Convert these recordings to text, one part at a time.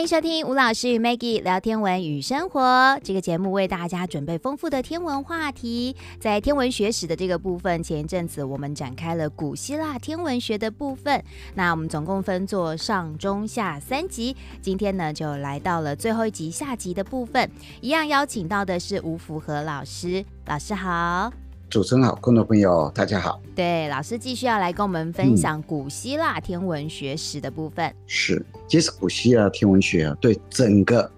欢迎收听吴老师与 Maggie 聊天文与生活这个节目，为大家准备丰富的天文话题。在天文学史的这个部分，前一阵子我们展开了古希腊天文学的部分。那我们总共分作上、中、下三集，今天呢就来到了最后一集下集的部分。一样邀请到的是吴福和老师，老师好。主持人好，观众朋友大家好。对，老师继续要来跟我们分享古希腊天文学史的部分。嗯、是，其实古希腊天文学啊，对整个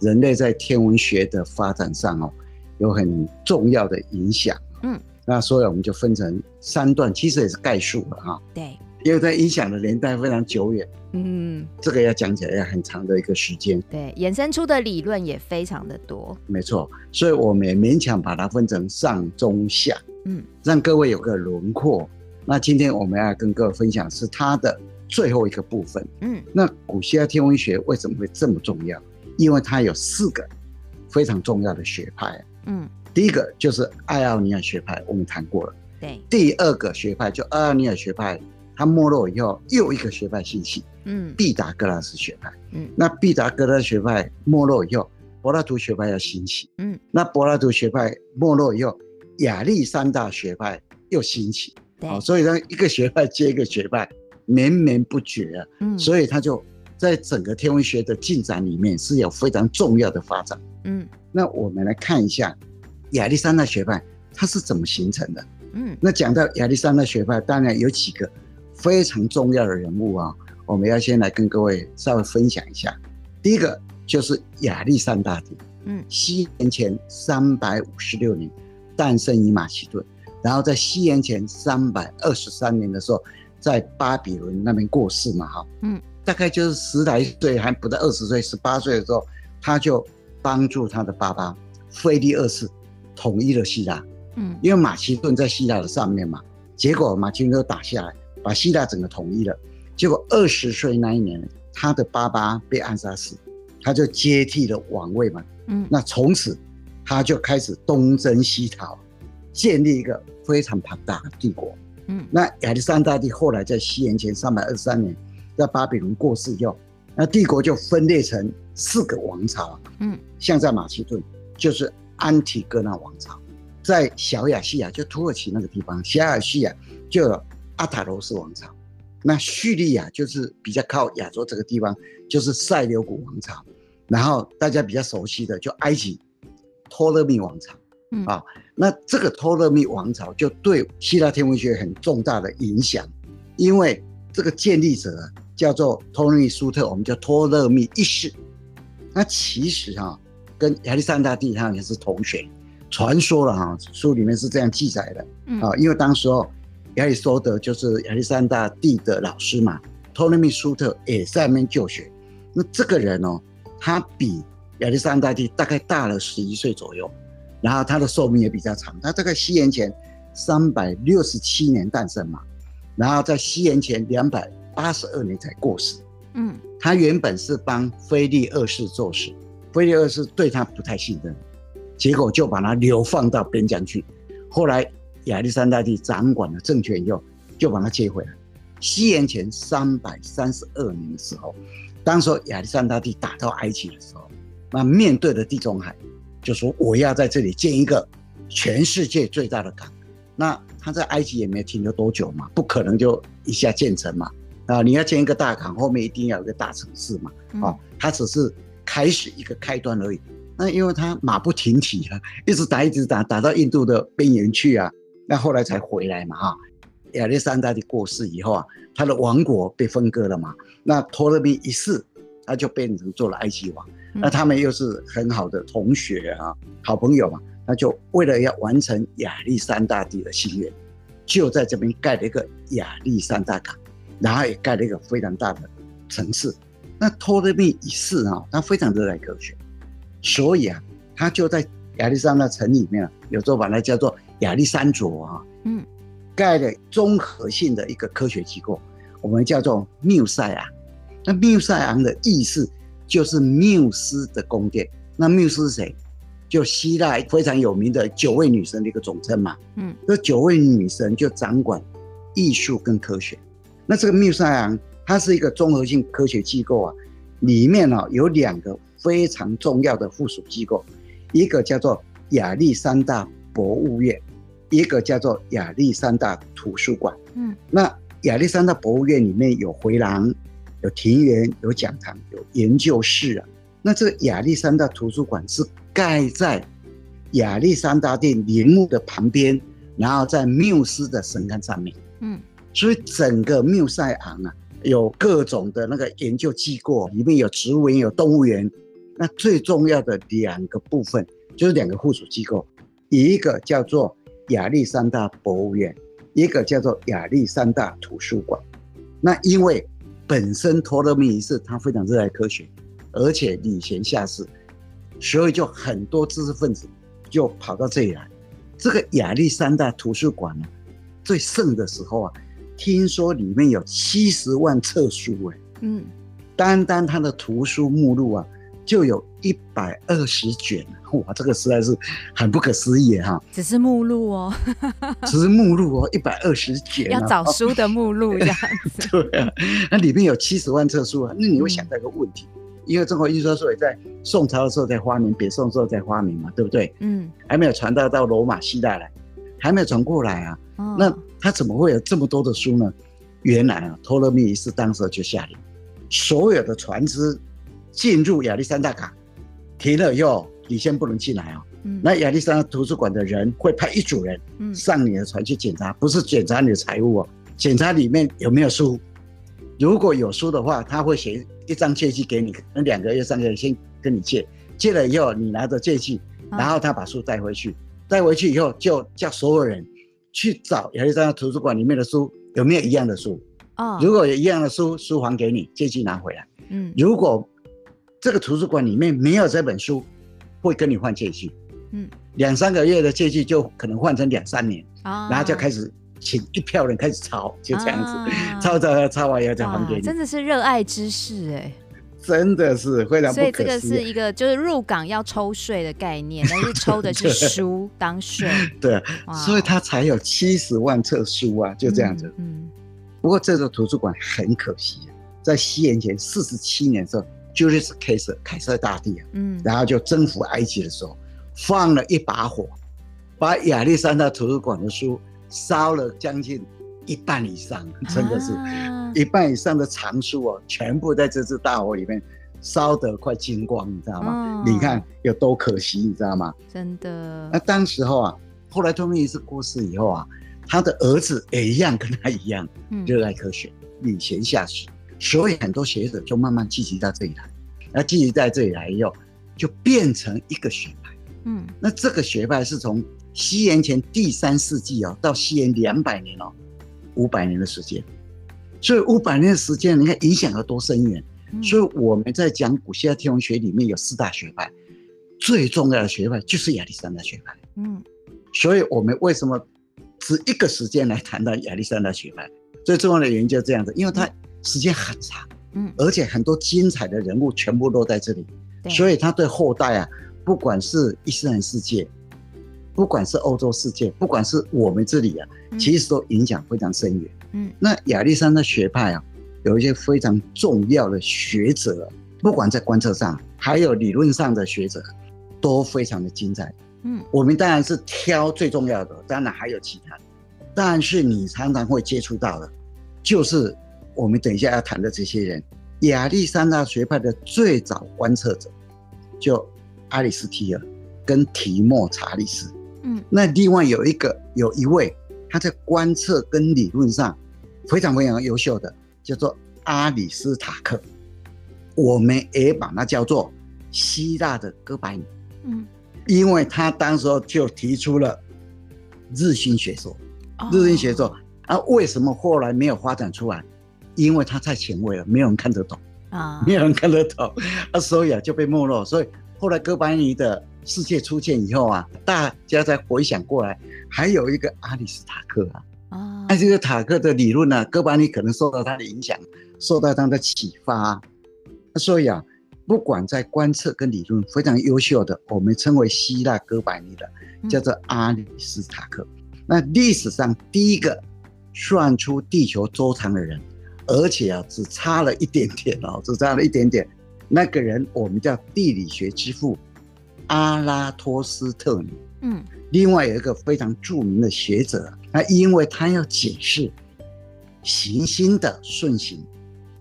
人类在天文学的发展上哦，有很重要的影响。嗯，那所以我们就分成三段，其实也是概述了哈。对。因为在影响的年代非常久远，嗯，这个要讲起来要很长的一个时间，对，衍生出的理论也非常的多，没错，所以我们也勉强把它分成上中下，嗯，让各位有个轮廓。那今天我们要跟各位分享是它的最后一个部分，嗯，那古希腊天文学为什么会这么重要？因为它有四个非常重要的学派，嗯，第一个就是爱奥尼亚学派，我们谈过了，对，第二个学派就爱奥尼亚学派。它没落以后，又一个学派兴起，嗯，毕达哥拉斯学派，嗯，那毕达哥拉斯学派没落以后，柏拉图学派要兴起，嗯，那柏拉图学派没落以后，亚历山大学派又兴起，对，哦，所以呢，一个学派接一个学派，绵绵不绝啊，嗯，所以它就在整个天文学的进展里面是有非常重要的发展，嗯，那我们来看一下亚历山大学派它是怎么形成的，嗯，那讲到亚历山大学派，当然有几个。非常重要的人物啊，我们要先来跟各位稍微分享一下。第一个就是亚历山大帝，嗯，西元前三百五十六年诞生于马其顿，然后在西元前三百二十三年的时候，在巴比伦那边过世嘛，哈，嗯，大概就是十来岁还不到二十岁，十八岁的时候，他就帮助他的爸爸腓力二世统一了希腊，嗯，因为马其顿在希腊的上面嘛，结果马其顿都打下来。把希腊整个统一了，结果二十岁那一年，他的爸爸被暗杀死，他就接替了王位嘛。嗯，那从此他就开始东征西讨，建立一个非常庞大的帝国。嗯，那亚历山大帝后来在西元前三百二十三年在巴比伦过世以后，那帝国就分裂成四个王朝。嗯，像在马其顿就是安提戈纳王朝，在小亚细亚就土耳其那个地方，小亚细亚就有。阿塔罗斯王朝，那叙利亚就是比较靠亚洲这个地方，就是塞琉古王朝，然后大家比较熟悉的就埃及托勒密王朝，嗯。啊，那这个托勒密王朝就对希腊天文学很重大的影响，因为这个建立者叫做托勒密苏特，我们叫托勒密一世，那其实哈、啊、跟亚历山大帝他也是同学，传说了哈、啊，书里面是这样记载的，啊，因为当时候。亚里士多德就是亚历山大帝的老师嘛，托勒密苏特也在那边就学。那这个人哦，他比亚历山大帝大概大了十一岁左右，然后他的寿命也比较长。他大概西元前三百六十七年诞生嘛，然后在西元前两百八十二年才过世。嗯，他原本是帮菲利二世做事，菲利二世对他不太信任，结果就把他流放到边疆去。后来。亚历山大帝掌管了政权以后，就把他接回来。西元前三百三十二年的时候，当时亚历山大帝打到埃及的时候，那面对的地中海，就说我要在这里建一个全世界最大的港。那他在埃及也没有停留多久嘛，不可能就一下建成嘛。啊，你要建一个大港，后面一定要有一个大城市嘛。啊，他只是开始一个开端而已。那因为他马不停蹄啊，一直打一直打，打到印度的边缘去啊。那后来才回来嘛哈，亚历山大帝过世以后啊，他的王国被分割了嘛。那托勒密一世，他就变成做了埃及王。那他们又是很好的同学啊，好朋友嘛。那就为了要完成亚历山大帝的心愿，就在这边盖了一个亚历山大港，然后也盖了一个非常大的城市。那托勒密一世啊，他非常热爱科学，所以啊，他就在亚历山大城里面啊，有时候把它叫做。亚历山卓啊，嗯，盖的综合性的一个科学机构，我们叫做缪塞昂。那缪塞昂的意思就是缪斯的宫殿。那缪斯是谁？就希腊非常有名的九位女神的一个总称嘛。嗯，这九位女神就掌管艺术跟科学。那这个缪塞昂，它是一个综合性科学机构啊。里面呢有两个非常重要的附属机构，一个叫做亚历山大博物院，一个叫做亚历山大图书馆。嗯，那亚历山大博物院里面有回廊、有庭园、有讲堂、有研究室啊。那这个亚历山大图书馆是盖在亚历山大殿陵墓的旁边，然后在缪斯的神龛上面。嗯，所以整个缪塞昂啊，有各种的那个研究机构，里面有植物园、有动物园。那最重要的两个部分就是两个附属机构，一个叫做亚历山大博物院，一个叫做亚历山大图书馆。那因为本身托勒密一世他非常热爱科学，而且礼贤下士，所以就很多知识分子就跑到这里来。这个亚历山大图书馆呢，最盛的时候啊，听说里面有七十万册书哎，嗯，单单它的图书目录啊。就有一百二十卷，哇，这个实在是很不可思议哈！只是目录哦，只是目录哦，一百二十卷，要找书的目录这样子。对啊，那里面有七十万册书啊，那你会想到一个问题，嗯、因为中国印刷术也在宋朝的时候在发明，北宋时候在发明嘛，对不对？嗯，还没有传到到罗马、希腊来，还没有传过来啊。哦、那他怎么会有这么多的书呢？原来啊，托勒密一世当时就下令，所有的船只。进入亚历山大港，停了以后，你先不能进来哦。嗯，那亚历山大图书馆的人会派一组人上你的船去检查，不是检查你的财物哦，检查里面有没有书。如果有书的话，他会写一张借据给你，那两个月、三个月先跟你借，借了以后你拿着借据，然后他把书带回去，带回去以后就叫所有人去找亚历山大图书馆里面的书有没有一样的书。哦，如果有一样的书，书还给你，借据拿回来。嗯，如果这个图书馆里面没有这本书，会跟你换借据，嗯，两三个月的借据就可能换成两三年，啊，然后就开始请一票人开始抄，就这样子，啊、抄抄抄完以后再还给你，真的是热爱知识哎，真的是非常不可思议。所以这个是一个就是入港要抽税的概念，但是抽的是书当税，对，所以他才有七十万册书啊，就这样子，嗯，嗯。不过这座图书馆很可惜，在西元前四十七年的时候。Julius Caesar 凯撒大帝啊，嗯，然后就征服埃及的时候，放了一把火，把亚历山大图书馆的书烧了将近一半以上，真的是，一半以上的藏书哦，全部在这次大火里面烧得快精光，你知道吗？你看有多可惜，你知道吗？真的。那当时候啊，后来托勒密一世过世以后啊，他的儿子也一样跟他一样热爱科学，礼贤下士。所以很多学者就慢慢聚集到这里来，那聚集在这里来以后，就变成一个学派。嗯，那这个学派是从西元前第三世纪哦，到西元两百年哦，五百年的时间。所以五百年的时间，你看影响有多深远。所以我们在讲古希腊天文学里面有四大学派，最重要的学派就是亚历山大学派。嗯，所以我们为什么只一个时间来谈到亚历山大学派？最重要的原因就是这样子，因为它。时间很长，嗯，而且很多精彩的人物全部都在这里，所以他对后代啊，不管是伊斯兰世界，不管是欧洲世界，不管是我们这里啊，嗯、其实都影响非常深远。嗯，那亚历山大学派啊，有一些非常重要的学者，不管在观测上，还有理论上的学者，都非常的精彩。嗯，我们当然是挑最重要的，当然还有其他的，但是你常常会接触到的，就是。我们等一下要谈的这些人，亚历山大学派的最早观测者，就阿里斯提尔跟提莫查理斯。嗯，那另外有一个有一位他在观测跟理论上非常非常优秀的，叫做阿里斯塔克。我们也把它叫做希腊的哥白尼。嗯，因为他当时候就提出了日心学说。日心学说啊，为什么后来没有发展出来？因为他太前卫了，没有人看得懂啊，没有人看得懂，啊，所以啊就被没落。所以后来哥白尼的世界出现以后啊，大家再回想过来，还有一个阿里斯塔克啊，啊，那这个塔克的理论呢，哥白尼可能受到他的影响，受到他的启发。所以啊，不管在观测跟理论非常优秀的，我们称为希腊哥白尼的，叫做阿里斯塔克。那历史上第一个算出地球周长的人。而且啊，只差了一点点哦，只差了一点点，那个人我们叫地理学之父阿拉托斯特尼。嗯，另外有一个非常著名的学者，那因为他要解释行星的顺行、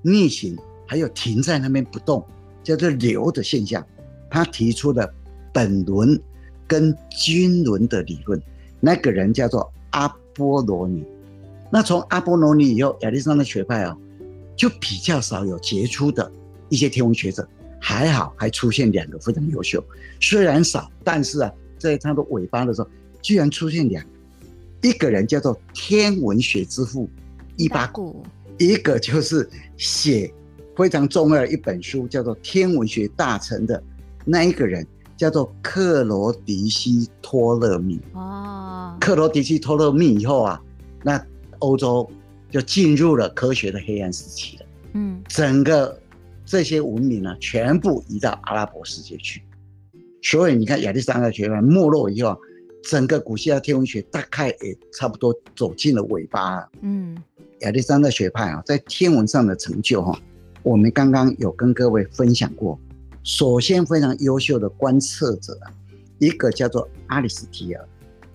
逆行，还有停在那边不动，叫做流的现象，他提出了本轮跟均轮的理论。那个人叫做阿波罗尼。那从阿波罗尼以后，亚历山大学派啊，就比较少有杰出的一些天文学者。还好，还出现两个非常优秀，虽然少，但是啊，在他的尾巴的时候，居然出现两个，一个人叫做天文学之父伊巴谷，一个就是写非常重要的一本书叫做《天文学大臣》的那一个人，叫做克罗迪西托勒密。哦，克罗迪西托勒密以后啊，那欧洲就进入了科学的黑暗时期了。嗯，整个。这些文明呢，全部移到阿拉伯世界去，所以你看亚历山大学派没落以后，整个古希腊天文学大概也差不多走进了尾巴了。嗯，亚历山大学派啊，在天文上的成就哈，我们刚刚有跟各位分享过。首先非常优秀的观测者，一个叫做阿里斯提尔，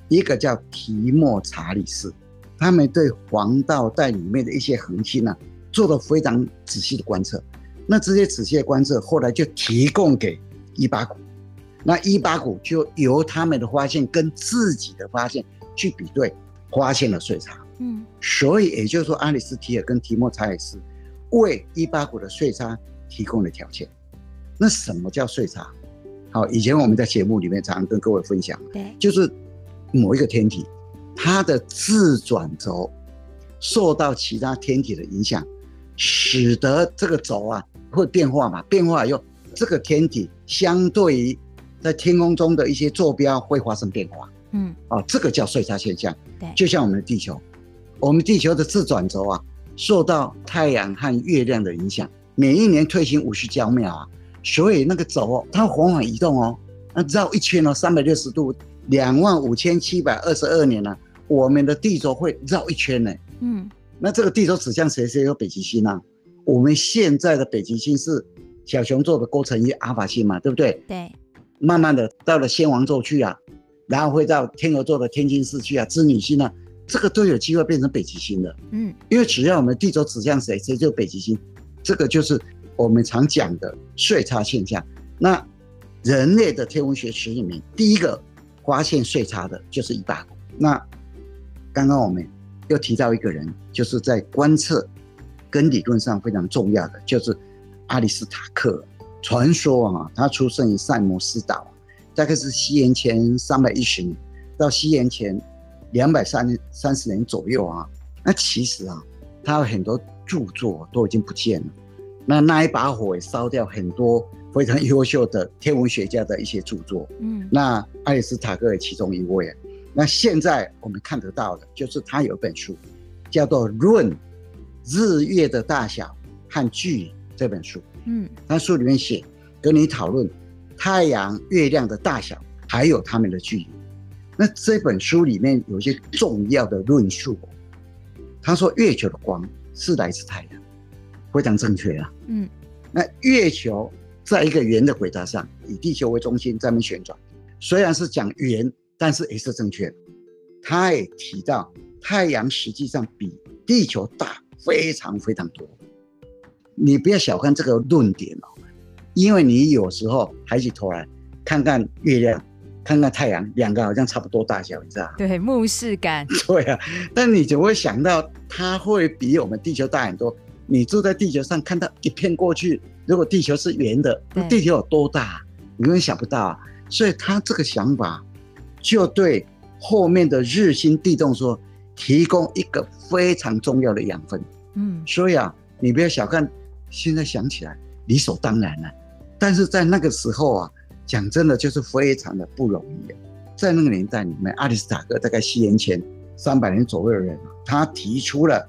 一个叫提莫查里斯，他们对黄道带里面的一些恒星呢，做了非常仔细的观测。那这些仔细的观测，后来就提供给伊巴谷，那伊巴谷就由他们的发现跟自己的发现去比对，发现了岁差。嗯，所以也就是说，阿里斯提尔跟提莫查理斯为伊巴谷的岁差提供了条件。那什么叫岁差？好，以前我们在节目里面常常跟各位分享，对，就是某一个天体，它的自转轴受到其他天体的影响，使得这个轴啊。会变化嘛？变化以后，这个天体相对于在天空中的一些坐标会发生变化。嗯，啊，这个叫岁差现象。对，就像我们的地球，我们地球的自转轴啊，受到太阳和月亮的影响，每一年退行五十焦秒啊，所以那个轴它缓缓移动哦，那绕一圈哦，三百六十度，两万五千七百二十二年呢，我们的地轴会绕一圈呢。嗯，那这个地轴指向谁？谁有北极星啊？我们现在的北极星是小熊座的勾陈一阿尔法星嘛，对不对？对。慢慢的到了仙王座去啊，然后会到天鹅座的天津市去啊，织女星啊，这个都有机会变成北极星的。嗯。因为只要我们地轴指向谁，谁就北极星。这个就是我们常讲的岁差现象。那人类的天文学史里面，第一个发现岁差的就是伊巴谷。那刚刚我们又提到一个人，就是在观测。跟理论上非常重要的就是阿里斯塔克，传说啊，他出生于塞摩斯岛，大概是西元前三百一十年到西元前两百三三十年左右啊。那其实啊，他有很多著作都已经不见了。那那一把火也烧掉很多非常优秀的天文学家的一些著作。嗯，那阿里斯塔克也其中一位。那现在我们看得到的就是他有一本书，叫做《论》。日月的大小和距离这本书，嗯，他书里面写跟你讨论太阳、月亮的大小，还有它们的距离。那这本书里面有一些重要的论述。他说，月球的光是来自太阳，非常正确啊。嗯，那月球在一个圆的轨道上，以地球为中心在那旋转，虽然是讲圆，但是也是正确的。他也提到，太阳实际上比地球大。非常非常多，你不要小看这个论点哦，因为你有时候抬起头来看看月亮，看看太阳，两个好像差不多大小，你知道？对，目视感。对啊，但你就会想到它会比我们地球大很多？你住在地球上，看到一片过去，如果地球是圆的，那地球有多大？你根本想不到啊！所以他这个想法就对后面的日新地动说。提供一个非常重要的养分，嗯，所以啊，你不要小看，现在想起来理所当然了，但是在那个时候啊，讲真的就是非常的不容易啊。在那个年代里面，阿里斯塔克大概西元前三百年左右的人，他提出了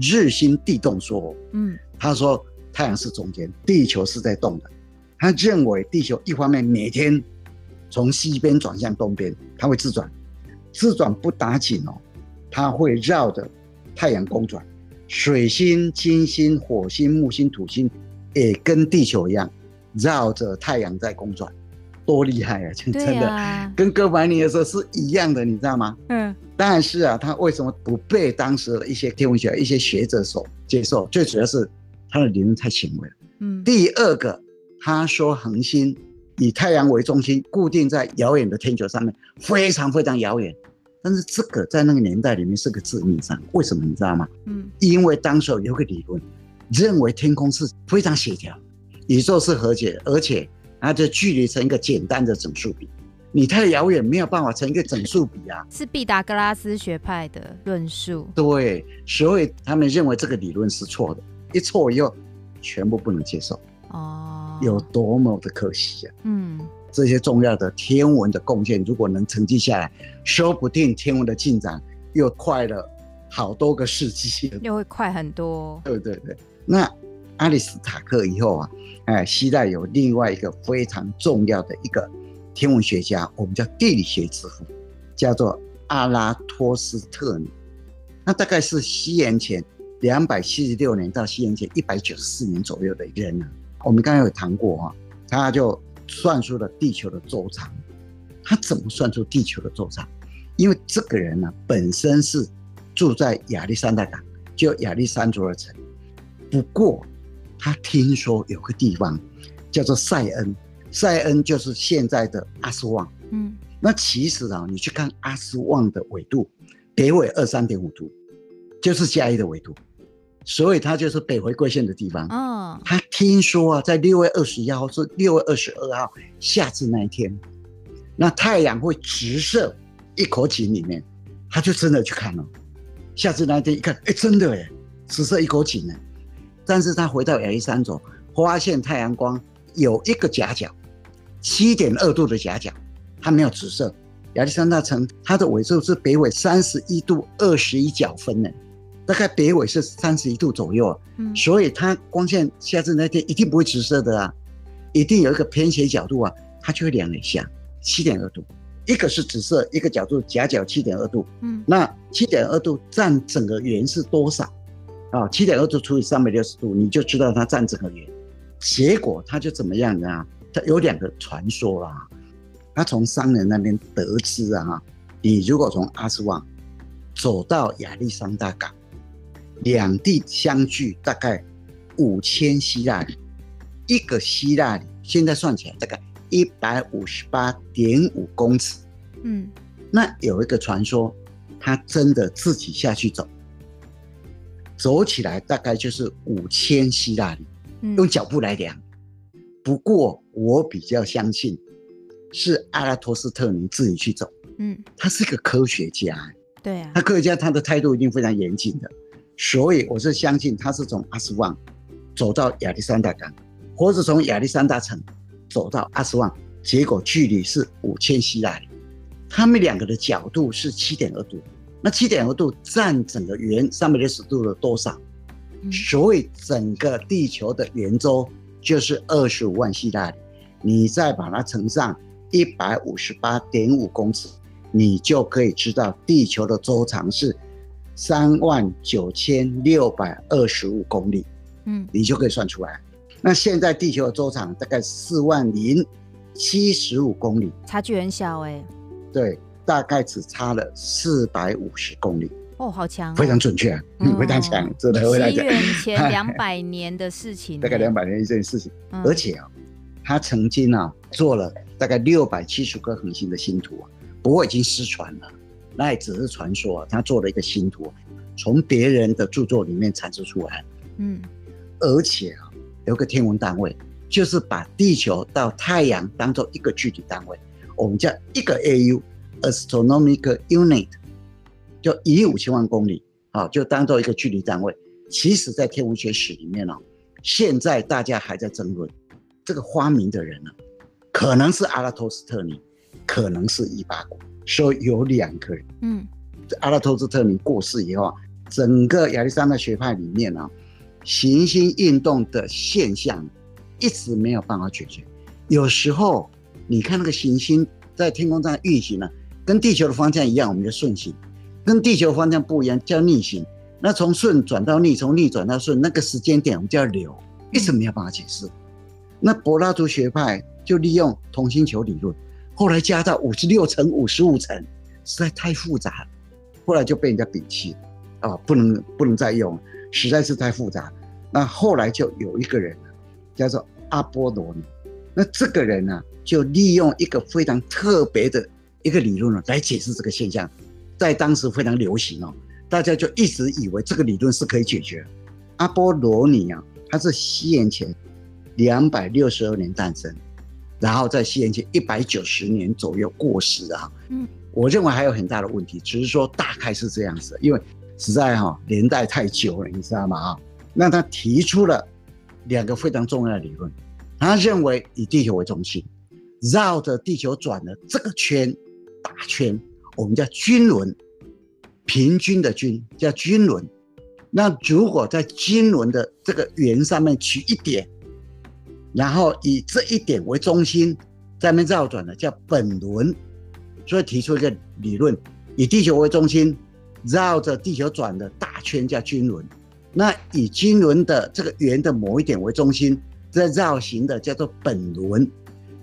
日心地动说，嗯，他说太阳是中间，地球是在动的，他认为地球一方面每天从西边转向东边，它会自转，自转不打紧哦。它会绕着太阳公转，水星、金星、火星、木星、土星也跟地球一样，绕着太阳在公转，多厉害啊！真的，啊、跟哥白尼的时候是一样的，你知道吗？嗯。但是啊，他为什么不被当时的一些天文学一些学者所接受？最主要是他的理论太前卫了。嗯。第二个，他说恒星以太阳为中心，固定在遥远的天球上面，非常非常遥远。但是这个在那个年代里面是个致命伤。为什么你知道吗？嗯。因为当时有个理论，认为天空是非常协调，宇宙是和谐，而且它的距离成一个简单的整数比。你太遥远，没有办法成一个整数比啊！是毕达哥拉斯学派的论述。对，所以他们认为这个理论是错的，一错以后，全部不能接受。哦，有多么的可惜啊！嗯，这些重要的天文的贡献，如果能承继下来，说不定天文的进展又快了好多个世纪，又会快很多。对对对，那阿里斯塔克以后啊，哎，希腊有另外一个非常重要的一个。天文学家，我们叫地理学之父，叫做阿拉托斯特尼。那大概是西元前两百七十六年到西元前一百九十四年左右的人呢。我们刚才有谈过哈，他就算出了地球的周长。他怎么算出地球的周长？因为这个人呢，本身是住在亚历山大港，就亚历山卓尔城。不过他听说有个地方叫做塞恩。塞恩就是现在的阿斯旺，嗯，那其实啊，你去看阿斯旺的纬度，北纬二三点五度，就是加一的纬度，所以他就是北回归线的地方。哦，他听说啊，在六月二十一号是六月二十二号夏至那一天，那太阳会直射一口井里面，他就真的去看了。夏至那一天一看，哎，真的哎，直射一口井呢。但是他回到亚历山卓，发现太阳光有一个夹角。七点二度的夹角，它没有直射。亚历山大城它的纬度是北纬三十一度二十一角分呢，大概北纬是三十一度左右，嗯，所以它光线下至那天一定不会直射的啊，一定有一个偏斜角度啊，它就会量一下七点二度，一个是直射，一个角度夹角七点二度，嗯，那七点二度占整个圆是多少啊？七点二度除以三百六十度，你就知道它占整个圆。结果它就怎么样呢？他有两个传说啊，他从商人那边得知啊，你如果从阿斯旺走到亚历山大港，两地相距大概五千希腊里，一个希腊里现在算起来大概一百五十八点五公尺。嗯，那有一个传说，他真的自己下去走，走起来大概就是五千希腊里，用脚步来量。不过我比较相信是阿拉托斯特尼自己去走，嗯，他是个科学家，对啊，他科学家他的态度一定非常严谨的，所以我是相信他是从阿斯旺走到亚历山大港，或者从亚历山大城走到阿斯旺，结果距离是五千希腊里，他们两个的角度是七点二度，那七点二度占整个圆三百六十度的多少？所以整个地球的圆周。就是二十五万希腊里，你再把它乘上一百五十八点五公尺，你就可以知道地球的周长是三万九千六百二十五公里。嗯，你就可以算出来。那现在地球的周长大概四万零七十五公里，差距很小哎。对，大概只差了四百五十公里。哦，好强、哦，非常准确，嗯，非常强，真的。西元前两百年的事情，大概两百年一件事情，嗯、而且啊，他曾经啊做了大概六百七十颗恒星的星图啊，不过已经失传了，那也只是传说啊。他做了一个星图，从别人的著作里面阐述出来，嗯，而且啊，有个天文单位，就是把地球到太阳当做一个具体单位，我们叫一个 AU，Astronomical Unit。就一亿五千万公里，啊，就当做一个距离单位。其实，在天文学史里面呢，现在大家还在争论这个发明的人呢，可能是阿拉托斯特尼，可能是伊巴谷，说有两个人。嗯，阿拉托斯特尼过世以后，整个亚历山大学派里面啊，行星运动的现象一直没有办法解决。有时候你看那个行星在天空上运行呢，跟地球的方向一样，我们就顺行。跟地球方向不一样，叫逆行。那从顺转到逆，从逆转到顺，那个时间点我们叫流，一直没有办法解释。那柏拉图学派就利用同心球理论，后来加到五十六层、五十五层，实在太复杂了，后来就被人家摒弃了，啊，不能不能再用，实在是太复杂。那后来就有一个人，叫做阿波罗尼，那这个人呢，就利用一个非常特别的一个理论呢，来解释这个现象，在当时非常流行哦，大家就一直以为这个理论是可以解决。阿波罗尼啊，他是西元前。两百六十二年诞生，然后在西元前一百九十年左右过世啊。嗯，我认为还有很大的问题，只是说大概是这样子，因为实在哈年代太久了，你知道吗？啊，那他提出了两个非常重要的理论，他认为以地球为中心，绕着地球转的这个圈大圈，我们叫均轮，平均的均叫均轮。那如果在均轮的这个圆上面取一点。然后以这一点为中心，在那绕转的叫本轮，所以提出一个理论，以地球为中心，绕着地球转的大圈叫均轮。那以均轮的这个圆的某一点为中心，在绕行的叫做本轮。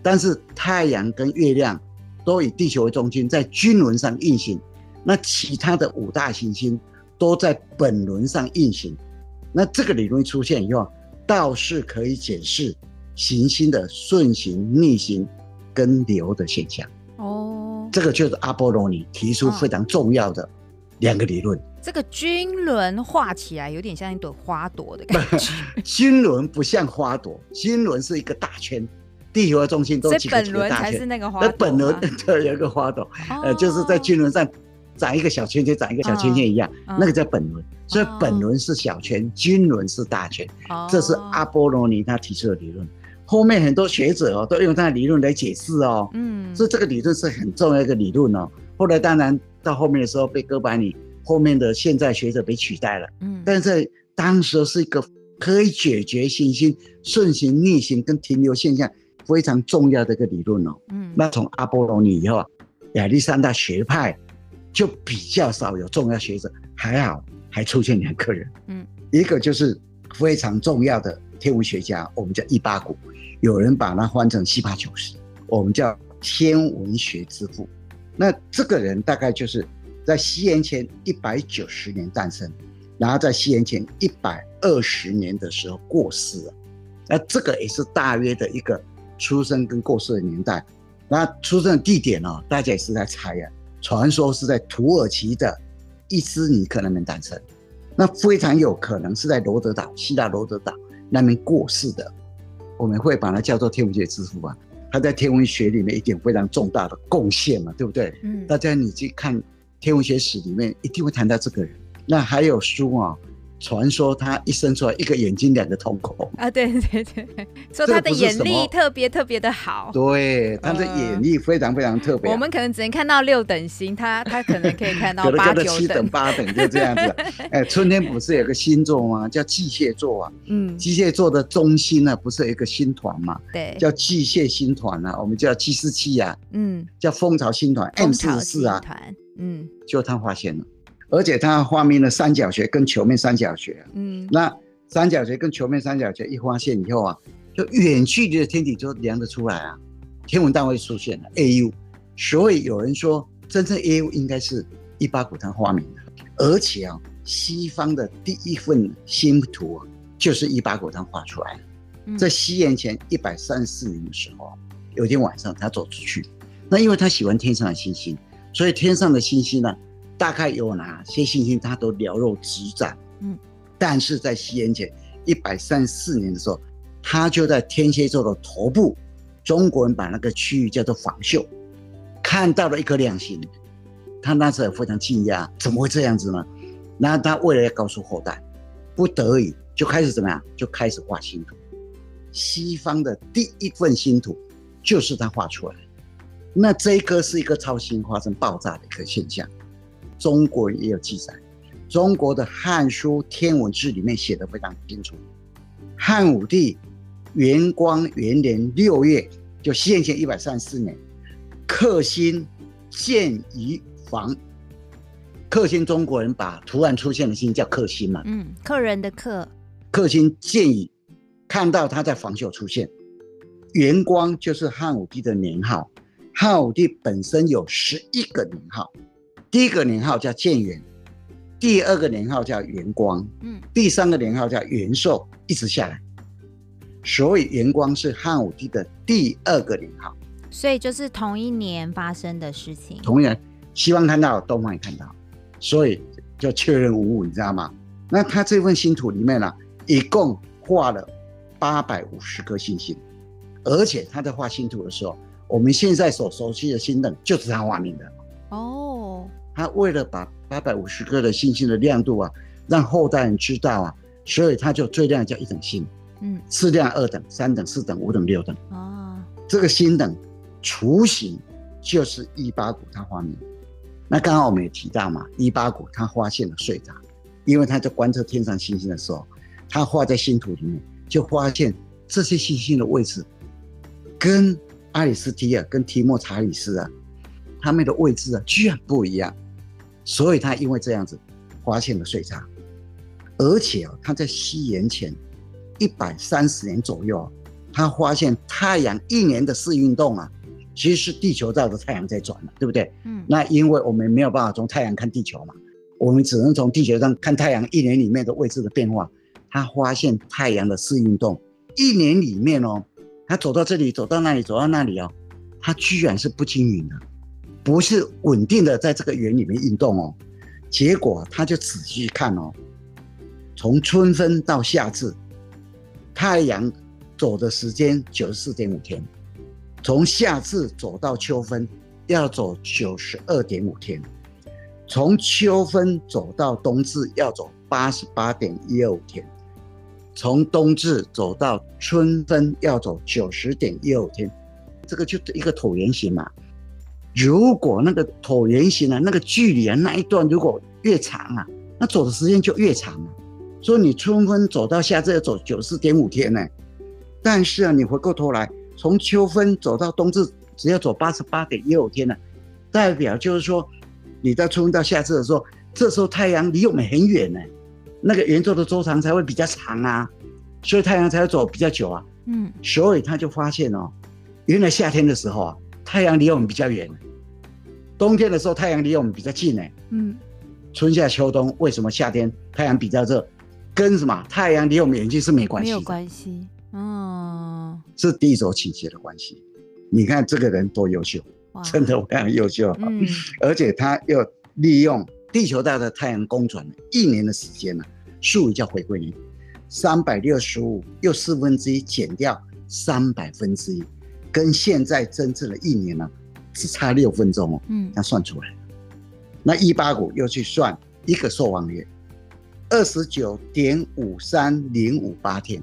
但是太阳跟月亮都以地球为中心，在均轮上运行。那其他的五大行星都在本轮上运行。那这个理论出现以后，倒是可以解释。行星的顺行、逆行跟流的现象哦，这个就是阿波罗尼提出非常重要的两个理论。这个均轮画起来有点像一朵花朵的感觉。均轮不像花朵，均轮是一个大圈，地球的中心都几个几个大圈。本轮才是那个花朵。本轮对，有一个花朵，呃，就是在均轮上长一个小圈圈，长一个小圈圈一样，那个叫本轮。所以本轮是小圈，均轮是大圈。这是阿波罗尼他提出的理论。后面很多学者哦，都用他的理论来解释哦，嗯，所以这个理论是很重要一个理论哦。后来当然到后面的时候被哥白尼后面的现在学者被取代了，嗯，但是当时是一个可以解决行星顺行、逆行跟停留现象非常重要的一个理论哦，嗯，那从阿波罗尼以后，亚历山大学派就比较少有重要学者，还好还出现两个人，嗯，一个就是非常重要的天文学家，我们叫伊巴谷。有人把它翻成西帕九十，我们叫天文学之父。那这个人大概就是在西元前一百九十年诞生，然后在西元前一百二十年的时候过世了。那这个也是大约的一个出生跟过世的年代。那出生的地点呢、哦，大家也是在猜呀、啊。传说是在土耳其的伊斯尼克那边诞生，那非常有可能是在罗德岛，希腊罗德岛那名过世的。我们会把它叫做天文学之父吧，他在天文学里面一点非常重大的贡献嘛，对不对？嗯，大家你去看天文学史里面一定会谈到这个人。那还有书啊。传说他一生出来一个眼睛两个瞳孔啊，对对对，说他的眼力特别特别的好，对，他的眼力非常非常特别。我们可能只能看到六等星，他他可能可以看到 八九等、七等、八等，就这样子。哎，春天不是有个星座吗？叫巨蟹座啊。嗯，巨蟹座的中心呢，不是有一个星团吗？对，叫巨蟹星团啊，我们叫七四七啊。嗯，叫蜂巢星团 M 四十四啊。嗯，就他发现了。而且他发明了三角学跟球面三角学，嗯，那三角学跟球面三角学一发现以后啊，就远距离的天体就量得出来啊，天文单位出现了 AU，所以有人说真正 AU 应该是伊巴古他发明的，而且啊，西方的第一份星图啊，就是伊巴古他画出来的，在西元前一百三十四年的时候，有一天晚上他走出去，那因为他喜欢天上的星星，所以天上的星星呢。大概有哪些星星，他都了若指掌。嗯，但是在西元前一百三十四年的时候，他就在天蝎座的头部，中国人把那个区域叫做房宿，看到了一颗亮星。他那时候也非常惊讶，怎么会这样子呢？然后他为了要告诉后代，不得已就开始怎么样？就开始画星图。西方的第一份星图就是他画出来的。那这一颗是一个超新星发生爆炸的一个现象。中国也有记载，中国的《汉书天文志》里面写的非常清楚。汉武帝元光元年六月，就西元前一百三十四年，克星见于房。克星，中国人把突然出现的星叫克星嘛？嗯，客人的客。克星见于，看到他在房宿出现，元光就是汉武帝的年号，汉武帝本身有十一个年号，第一个年号叫建元，第二个年号叫元光，嗯，第三个年号叫元寿，一直下来，所以元光是汉武帝的第二个年号。所以就是同一年发生的事情，同一年，西方看到，东方也看到，所以就确认无误，你知道吗？那他这份星图里面呢、啊，一共画了八百五十颗星星。而且他在画星图的时候，我们现在所熟悉的星等就是他画明的哦。他为了把八百五十颗的星星的亮度啊，让后代人知道啊，所以他就最亮叫一等星，嗯，次亮二等、三等、四等、五等、六等。哦，这个星等雏形就是伊巴谷他发明。那刚刚我们也提到嘛，伊巴谷他发现了睡札，因为他在观测天上星星的时候，他画在星图里面，就发现这些星星的位置。跟阿里斯提尔、跟提莫查里斯啊，他们的位置啊，居然不一样，所以他因为这样子发现了岁差，而且啊，他在西元前一百三十年左右，他发现太阳一年的四运动啊，其实是地球绕着太阳在转了，对不对？嗯。那因为我们没有办法从太阳看地球嘛，我们只能从地球上看太阳一年里面的位置的变化。他发现太阳的四运动一年里面哦。他走到这里，走到那里，走到那里哦，他居然是不均匀的，不是稳定的在这个圆里面运动哦。结果他就仔细看哦，从春分到夏至，太阳走的时间九十四点五天；从夏至走到秋分要走九十二点五天；从秋分走到冬至要走八十八点一二五天。从冬至走到春分要走九十点一二五天，这个就一个椭圆形嘛。如果那个椭圆形的，那个距离啊，那一段如果越长啊，那走的时间就越长啊。所以你春分走到夏至要走九十四点五天呢，但是啊，你回过头来从秋分走到冬至只要走八十八点一五天呢，代表就是说你在春分到夏至的时候，这时候太阳离我们很远呢。那个圆周的周长才会比较长啊，所以太阳才会走比较久啊。嗯，所以他就发现哦，原来夏天的时候啊，太阳离我们比较远；冬天的时候，太阳离我们比较近呢。嗯，春夏秋冬为什么夏天太阳比较热？跟什么太阳离我们远近是没关系？没有关系。哦，是地轴倾斜的关系。你看这个人多优秀，真的非常优秀。嗯，而且他又利用。地球大的太阳公转一年的时间呢，术语叫回归年，三百六十五又四分之一减掉三百分之一，跟现在真正的一年呢，只差六分钟哦。嗯，他算出来，那一八五又去算一个寿王月，二十九点五三零五八天，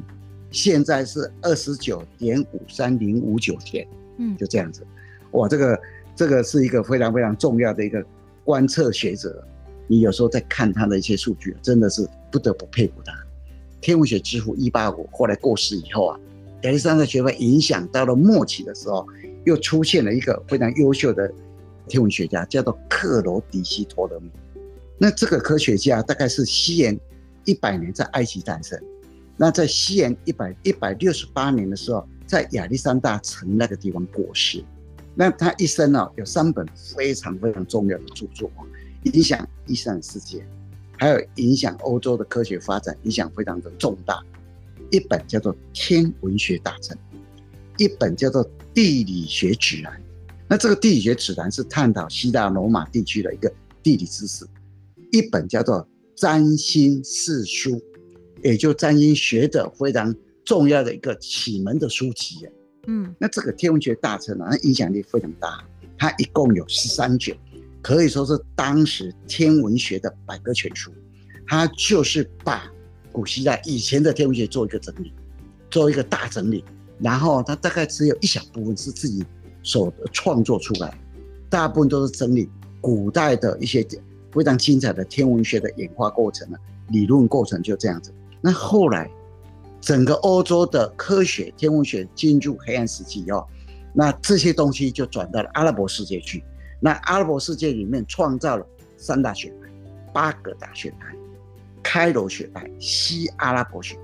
现在是二十九点五三零五九天。嗯，就这样子，哇，这个这个是一个非常非常重要的一个观测学者。你有时候在看他的一些数据，真的是不得不佩服他。天文学之父一八五后来过世以后啊，亚历山大学派影响到了末期的时候，又出现了一个非常优秀的天文学家，叫做克罗迪西托勒密。那这个科学家大概是西元一百年在埃及诞生，那在西元一百一百六十八年的时候，在亚历山大城那个地方过世。那他一生呢，有三本非常非常重要的著作。影响伊斯兰世界，还有影响欧洲的科学发展，影响非常的重大。一本叫做《天文学大成》，一本叫做《地理学指南》。那这个地理学指南是探讨希腊罗马地区的一个地理知识。一本叫做《占星四书》，也就占星学的非常重要的一个启蒙的书籍。嗯，那这个《天文学大臣》呢，影响力非常大，它一共有十三卷。可以说是当时天文学的百科全书，它就是把古希腊以前的天文学做一个整理，做一个大整理，然后它大概只有一小部分是自己所创作出来，大部分都是整理古代的一些非常精彩的天文学的演化过程了，理论过程就这样子。那后来整个欧洲的科学天文学进入黑暗时期以后，那这些东西就转到了阿拉伯世界去。那阿拉伯世界里面创造了三大学派：巴格达学派、开罗学派、西阿拉伯学派。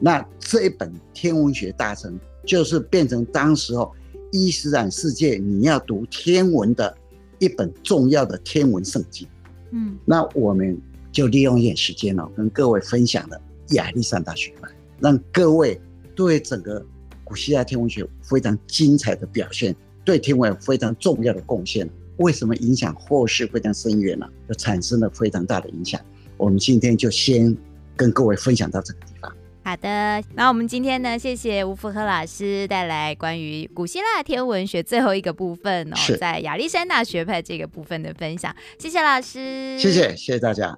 那这一本天文学大成就是变成当时候伊斯兰世界你要读天文的一本重要的天文圣经。嗯，那我们就利用一点时间哦，跟各位分享了亚历山大学派，让各位对整个古希腊天文学非常精彩的表现，对天文非常重要的贡献。为什么影响后世非常深远呢？就产生了非常大的影响。我们今天就先跟各位分享到这个地方。好的，那我们今天呢，谢谢吴福和老师带来关于古希腊天文学最后一个部分哦，在亚历山大学派这个部分的分享。谢谢老师，谢谢，谢谢大家。